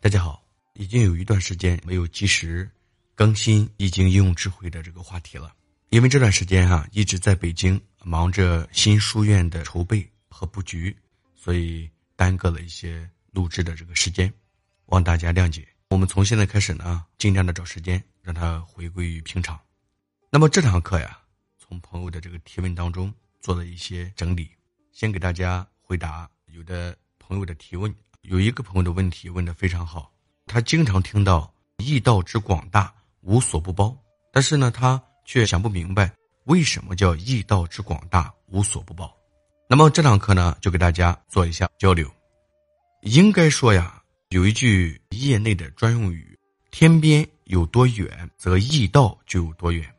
大家好，已经有一段时间没有及时更新易经应用智慧的这个话题了，因为这段时间哈一直在北京忙着新书院的筹备和布局，所以耽搁了一些录制的这个时间，望大家谅解。我们从现在开始呢，尽量的找时间让它回归于平常。那么这堂课呀，从朋友的这个提问当中做了一些整理，先给大家回答有的朋友的提问。有一个朋友的问题问的非常好，他经常听到“易道之广大，无所不包”，但是呢，他却想不明白为什么叫“易道之广大，无所不包”。那么这堂课呢，就给大家做一下交流。应该说呀，有一句业内的专用语：“天边有多远，则易道就有多远。”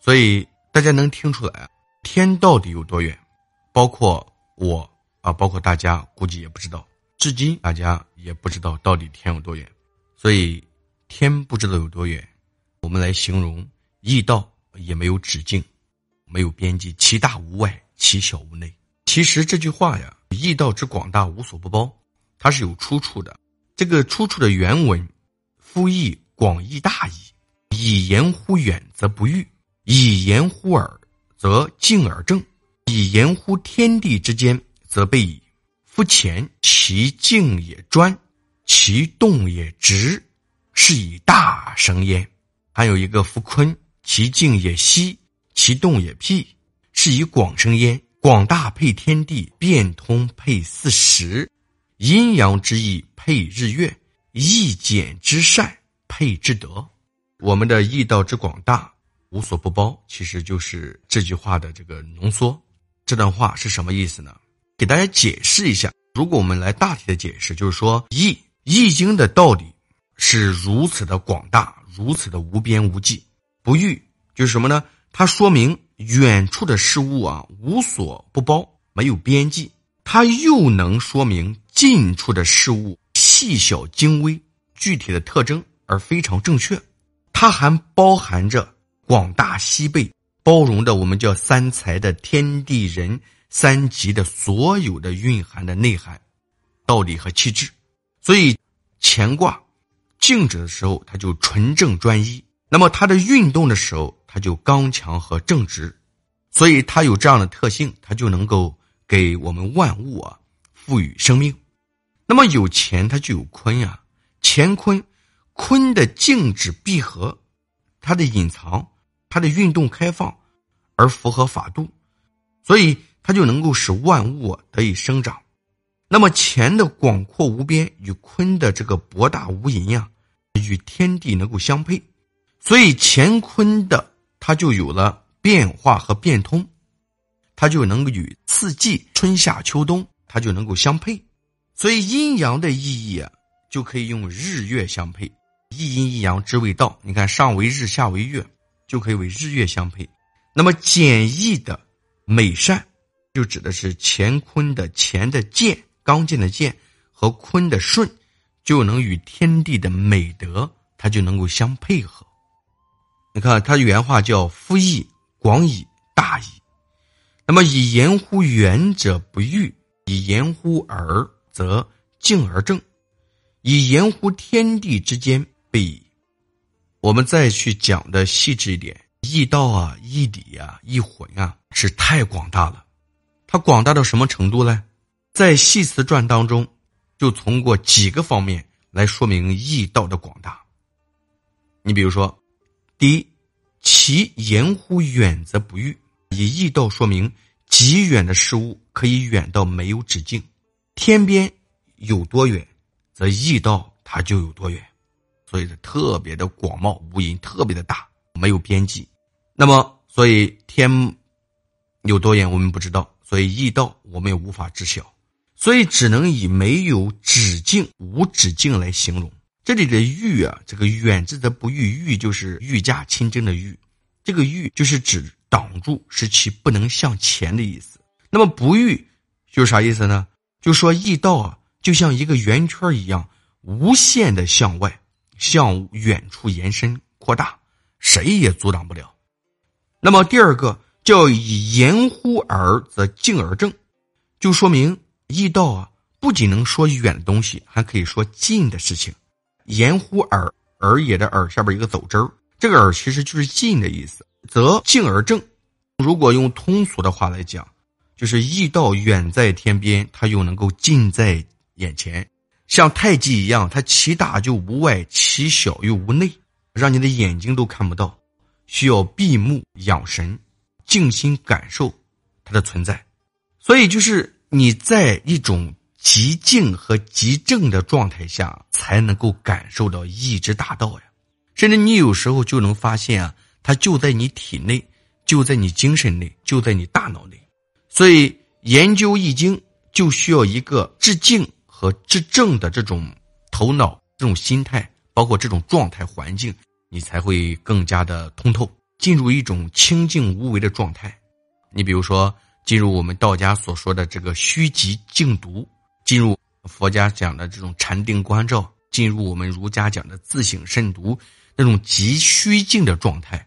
所以大家能听出来，天到底有多远？包括我啊，包括大家，估计也不知道。至今大家也不知道到底天有多远，所以天不知道有多远，我们来形容易道也没有止境，没有边际，其大无外，其小无内。其实这句话呀，“易道之广大，无所不包”，它是有出处的。这个出处的原文：“夫易广义大矣，以言乎远则不逾，以言乎耳则敬而正，以言乎天地之间则备矣。”夫前其静也专，其动也直，是以大生焉；还有一个夫坤，其静也息，其动也辟，是以广生焉。广大配天地，变通配四时，阴阳之意配日月，易简之善配之德。我们的易道之广大，无所不包，其实就是这句话的这个浓缩。这段话是什么意思呢？给大家解释一下，如果我们来大体的解释，就是说易易经的道理是如此的广大，如此的无边无际，不逾，就是什么呢？它说明远处的事物啊无所不包，没有边际；它又能说明近处的事物细小精微、具体的特征而非常正确。它还包含着广大西背，包容的我们叫三才的天地人。三级的所有的蕴含的内涵、道理和气质，所以乾卦静止的时候，它就纯正专一；那么它的运动的时候，它就刚强和正直。所以它有这样的特性，它就能够给我们万物啊赋予生命。那么有乾，它就有坤呀。乾坤，坤的静止闭合，它的隐藏，它的运动开放，而符合法度，所以。它就能够使万物得以生长，那么乾的广阔无边与坤的这个博大无垠呀，与天地能够相配，所以乾坤的它就有了变化和变通，它就能够与四季春夏秋冬它就能够相配，所以阴阳的意义啊，就可以用日月相配，一阴一阳之谓道。你看上为日，下为月，就可以为日月相配。那么简易的美善。就指的是乾坤的乾的健，刚健的健和坤的顺，就能与天地的美德，它就能够相配合。你看，他原话叫“夫义广矣，大矣”。那么以言乎远者不欲，以言乎耳则静而正，以言乎天地之间备矣。我们再去讲的细致一点，易道啊，易理啊，易魂啊，是太广大了。它广大到什么程度呢？在《系辞传》当中，就从过几个方面来说明易道的广大。你比如说，第一，其言乎远则不逾，以易道说明极远的事物可以远到没有止境。天边有多远，则易道它就有多远，所以是特别的广袤无垠，特别的大，没有边际。那么，所以天有多远，我们不知道。所以易道我们也无法知晓，所以只能以没有止境、无止境来形容。这里的“欲”啊，这个“远”志则不欲，欲就是御驾亲征的“欲”，这个“欲”就是指挡住，使其不能向前的意思。那么不欲就是啥意思呢？就说易道啊，就像一个圆圈一样，无限的向外、向远处延伸扩大，谁也阻挡不了。那么第二个。叫以言乎耳则敬而正，就说明易道啊，不仅能说远的东西，还可以说近的事情。言乎耳，耳也的耳下边一个走之儿，这个耳其实就是近的意思，则敬而正。如果用通俗的话来讲，就是易道远在天边，它又能够近在眼前，像太极一样，它其大就无外，其小又无内，让你的眼睛都看不到，需要闭目养神，静心感受它的存在。所以，就是你在一种极静和极正的状态下，才能够感受到意之大道呀。甚至你有时候就能发现啊，它就在你体内。就在你精神内，就在你大脑内，所以研究易经就需要一个致静和致正的这种头脑、这种心态，包括这种状态环境，你才会更加的通透，进入一种清静无为的状态。你比如说，进入我们道家所说的这个虚极静独，进入佛家讲的这种禅定观照，进入我们儒家讲的自省慎独那种极虚静的状态。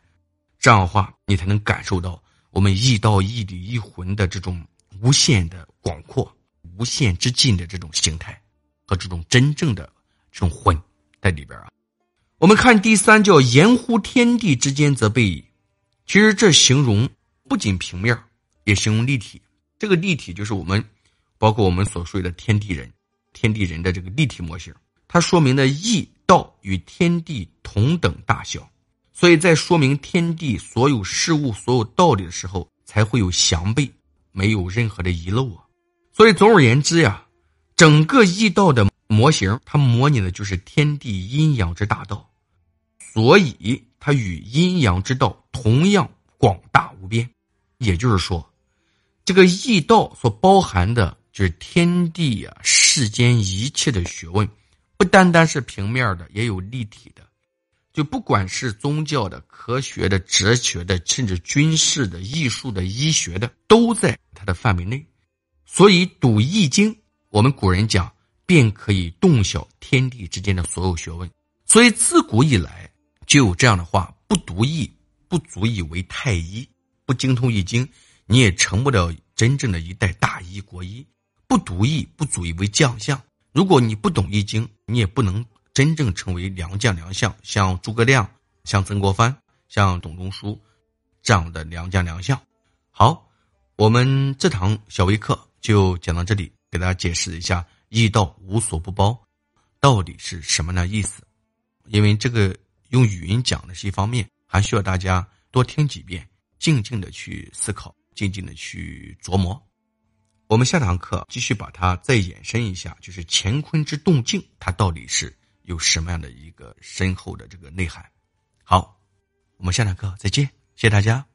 这样的话，你才能感受到我们一道一理一魂的这种无限的广阔、无限之境的这种形态和这种真正的这种魂在里边啊。我们看第三叫“言乎天地之间则备矣”，其实这形容不仅平面，也形容立体。这个立体就是我们包括我们所说的天地人、天地人的这个立体模型，它说明的义道与天地同等大小。所以在说明天地所有事物、所有道理的时候，才会有详备，没有任何的遗漏啊。所以总而言之呀，整个易道的模型，它模拟的就是天地阴阳之大道，所以它与阴阳之道同样广大无边。也就是说，这个易道所包含的就是天地啊、世间一切的学问，不单单是平面的，也有立体的。就不管是宗教的、科学的、哲学的，甚至军事的、艺术的、医学的，都在它的范围内。所以读《易经》，我们古人讲，便可以洞晓天地之间的所有学问。所以自古以来就有这样的话：不读易，不足以为太医；不精通易经，你也成不了真正的一代大医国医；不读易，不足以为将相。如果你不懂易经，你也不能。真正成为良将良相，像诸葛亮、像曾国藩、像董仲舒这样的良将良相。好，我们这堂小微课就讲到这里，给大家解释一下“易道无所不包”到底是什么呢意思。因为这个用语音讲的是一方面，还需要大家多听几遍，静静的去思考，静静的去琢磨。我们下堂课继续把它再延伸一下，就是乾坤之动静，它到底是？有什么样的一个深厚的这个内涵？好，我们下堂课再见，谢谢大家。